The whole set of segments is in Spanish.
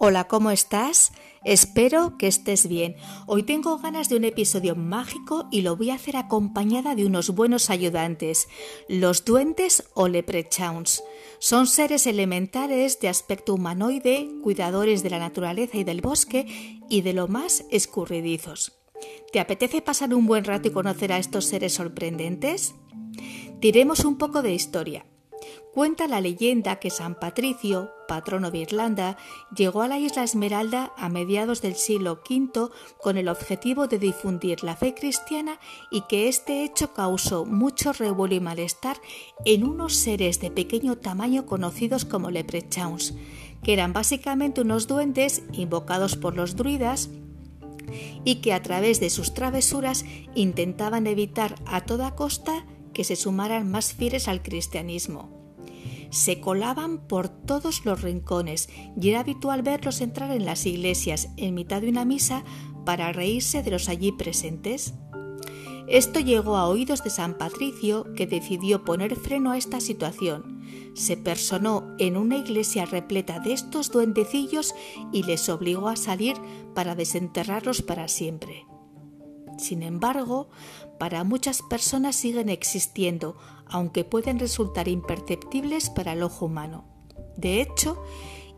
Hola, ¿cómo estás? Espero que estés bien. Hoy tengo ganas de un episodio mágico y lo voy a hacer acompañada de unos buenos ayudantes, los duendes o leprechauns. Son seres elementales de aspecto humanoide, cuidadores de la naturaleza y del bosque y de lo más escurridizos. ¿Te apetece pasar un buen rato y conocer a estos seres sorprendentes? Diremos un poco de historia. Cuenta la leyenda que San Patricio, patrono de Irlanda, llegó a la isla Esmeralda a mediados del siglo V con el objetivo de difundir la fe cristiana y que este hecho causó mucho revuelo y malestar en unos seres de pequeño tamaño conocidos como leprechauns, que eran básicamente unos duendes invocados por los druidas y que a través de sus travesuras intentaban evitar a toda costa que se sumaran más fieles al cristianismo se colaban por todos los rincones y era habitual verlos entrar en las iglesias en mitad de una misa para reírse de los allí presentes. Esto llegó a oídos de San Patricio, que decidió poner freno a esta situación. Se personó en una iglesia repleta de estos duendecillos y les obligó a salir para desenterrarlos para siempre. Sin embargo, para muchas personas siguen existiendo, aunque pueden resultar imperceptibles para el ojo humano. De hecho,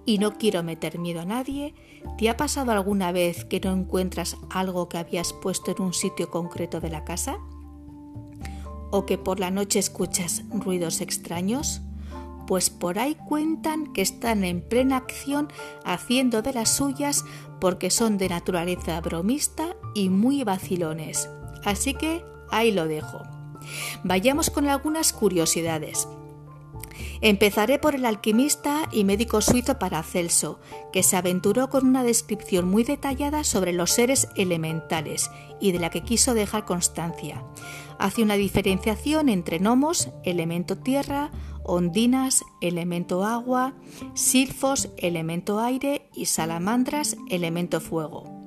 y no quiero meter miedo a nadie, ¿te ha pasado alguna vez que no encuentras algo que habías puesto en un sitio concreto de la casa? ¿O que por la noche escuchas ruidos extraños? Pues por ahí cuentan que están en plena acción haciendo de las suyas porque son de naturaleza bromista y muy vacilones. Así que ahí lo dejo. Vayamos con algunas curiosidades. Empezaré por el alquimista y médico suizo Paracelso, que se aventuró con una descripción muy detallada sobre los seres elementales y de la que quiso dejar constancia. Hace una diferenciación entre gnomos, elemento tierra, ondinas, elemento agua, silfos, elemento aire y salamandras, elemento fuego.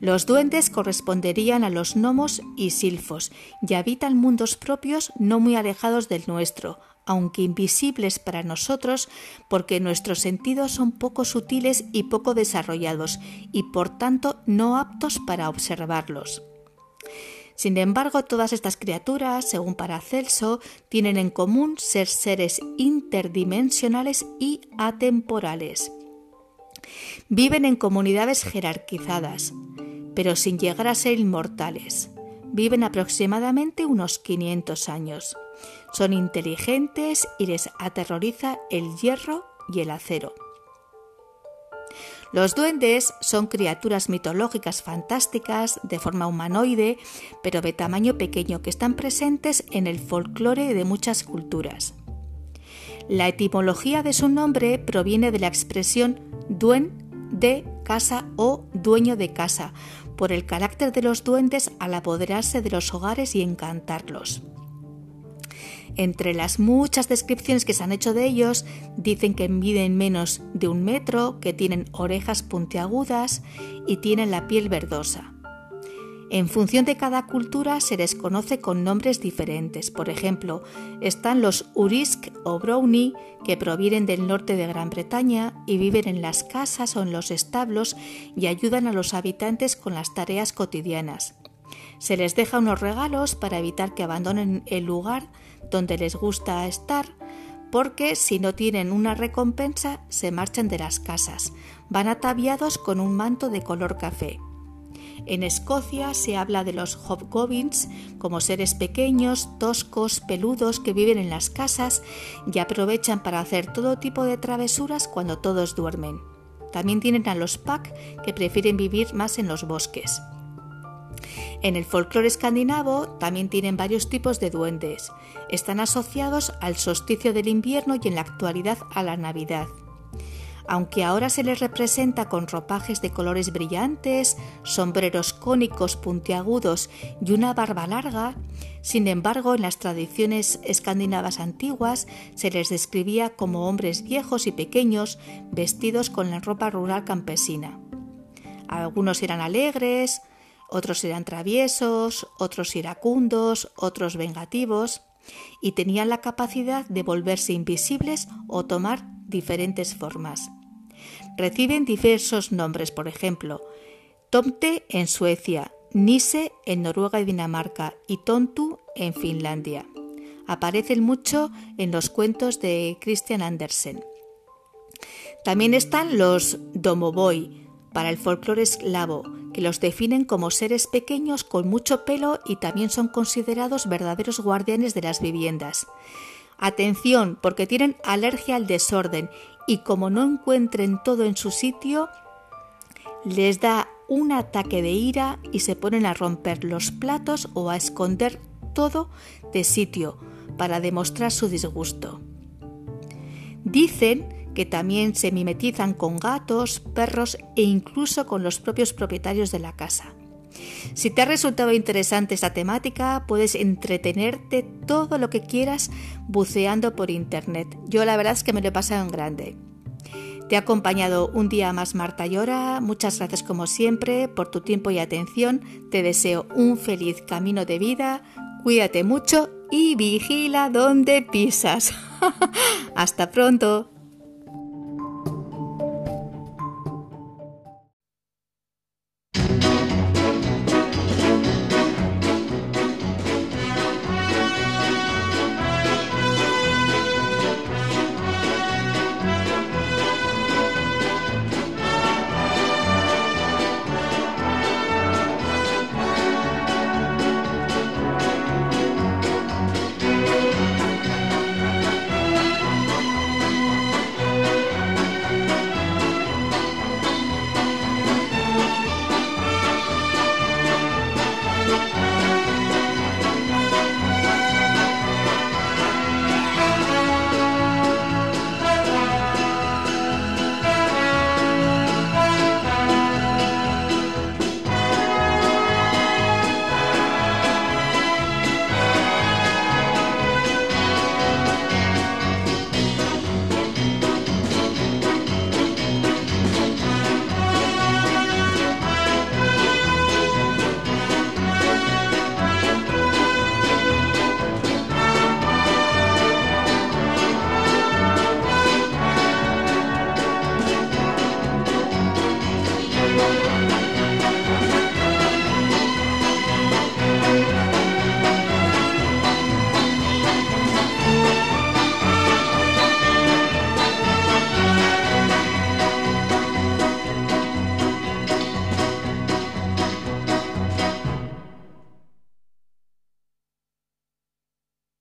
Los duendes corresponderían a los gnomos y silfos y habitan mundos propios no muy alejados del nuestro, aunque invisibles para nosotros porque nuestros sentidos son poco sutiles y poco desarrollados y por tanto no aptos para observarlos. Sin embargo, todas estas criaturas, según Paracelso, tienen en común ser seres interdimensionales y atemporales. Viven en comunidades jerarquizadas, pero sin llegar a ser inmortales. Viven aproximadamente unos 500 años. Son inteligentes y les aterroriza el hierro y el acero. Los duendes son criaturas mitológicas fantásticas, de forma humanoide, pero de tamaño pequeño, que están presentes en el folclore de muchas culturas. La etimología de su nombre proviene de la expresión duen de casa o dueño de casa, por el carácter de los duendes al apoderarse de los hogares y encantarlos. Entre las muchas descripciones que se han hecho de ellos, dicen que miden menos de un metro, que tienen orejas puntiagudas y tienen la piel verdosa. En función de cada cultura se les conoce con nombres diferentes. Por ejemplo, están los Urisk o Brownie, que provienen del norte de Gran Bretaña y viven en las casas o en los establos y ayudan a los habitantes con las tareas cotidianas. Se les deja unos regalos para evitar que abandonen el lugar donde les gusta estar, porque si no tienen una recompensa se marchan de las casas. Van ataviados con un manto de color café. En Escocia se habla de los hobgoblins como seres pequeños, toscos, peludos que viven en las casas y aprovechan para hacer todo tipo de travesuras cuando todos duermen. También tienen a los pack que prefieren vivir más en los bosques. En el folclore escandinavo también tienen varios tipos de duendes. Están asociados al solsticio del invierno y en la actualidad a la Navidad. Aunque ahora se les representa con ropajes de colores brillantes, sombreros cónicos puntiagudos y una barba larga, sin embargo en las tradiciones escandinavas antiguas se les describía como hombres viejos y pequeños vestidos con la ropa rural campesina. Algunos eran alegres, otros eran traviesos, otros iracundos, otros vengativos, y tenían la capacidad de volverse invisibles o tomar diferentes formas. Reciben diversos nombres, por ejemplo, Tomte en Suecia, Nise en Noruega y Dinamarca y Tontu en Finlandia. Aparecen mucho en los cuentos de Christian Andersen. También están los Domovoy para el folclore eslavo, que los definen como seres pequeños con mucho pelo y también son considerados verdaderos guardianes de las viviendas. Atención, porque tienen alergia al desorden y como no encuentren todo en su sitio, les da un ataque de ira y se ponen a romper los platos o a esconder todo de sitio para demostrar su disgusto. Dicen que también se mimetizan con gatos, perros e incluso con los propios propietarios de la casa. Si te ha resultado interesante esta temática, puedes entretenerte todo lo que quieras buceando por internet. Yo la verdad es que me lo he pasado en grande. Te ha acompañado un día más Marta Llora. Muchas gracias como siempre por tu tiempo y atención. Te deseo un feliz camino de vida. Cuídate mucho y vigila donde pisas. Hasta pronto.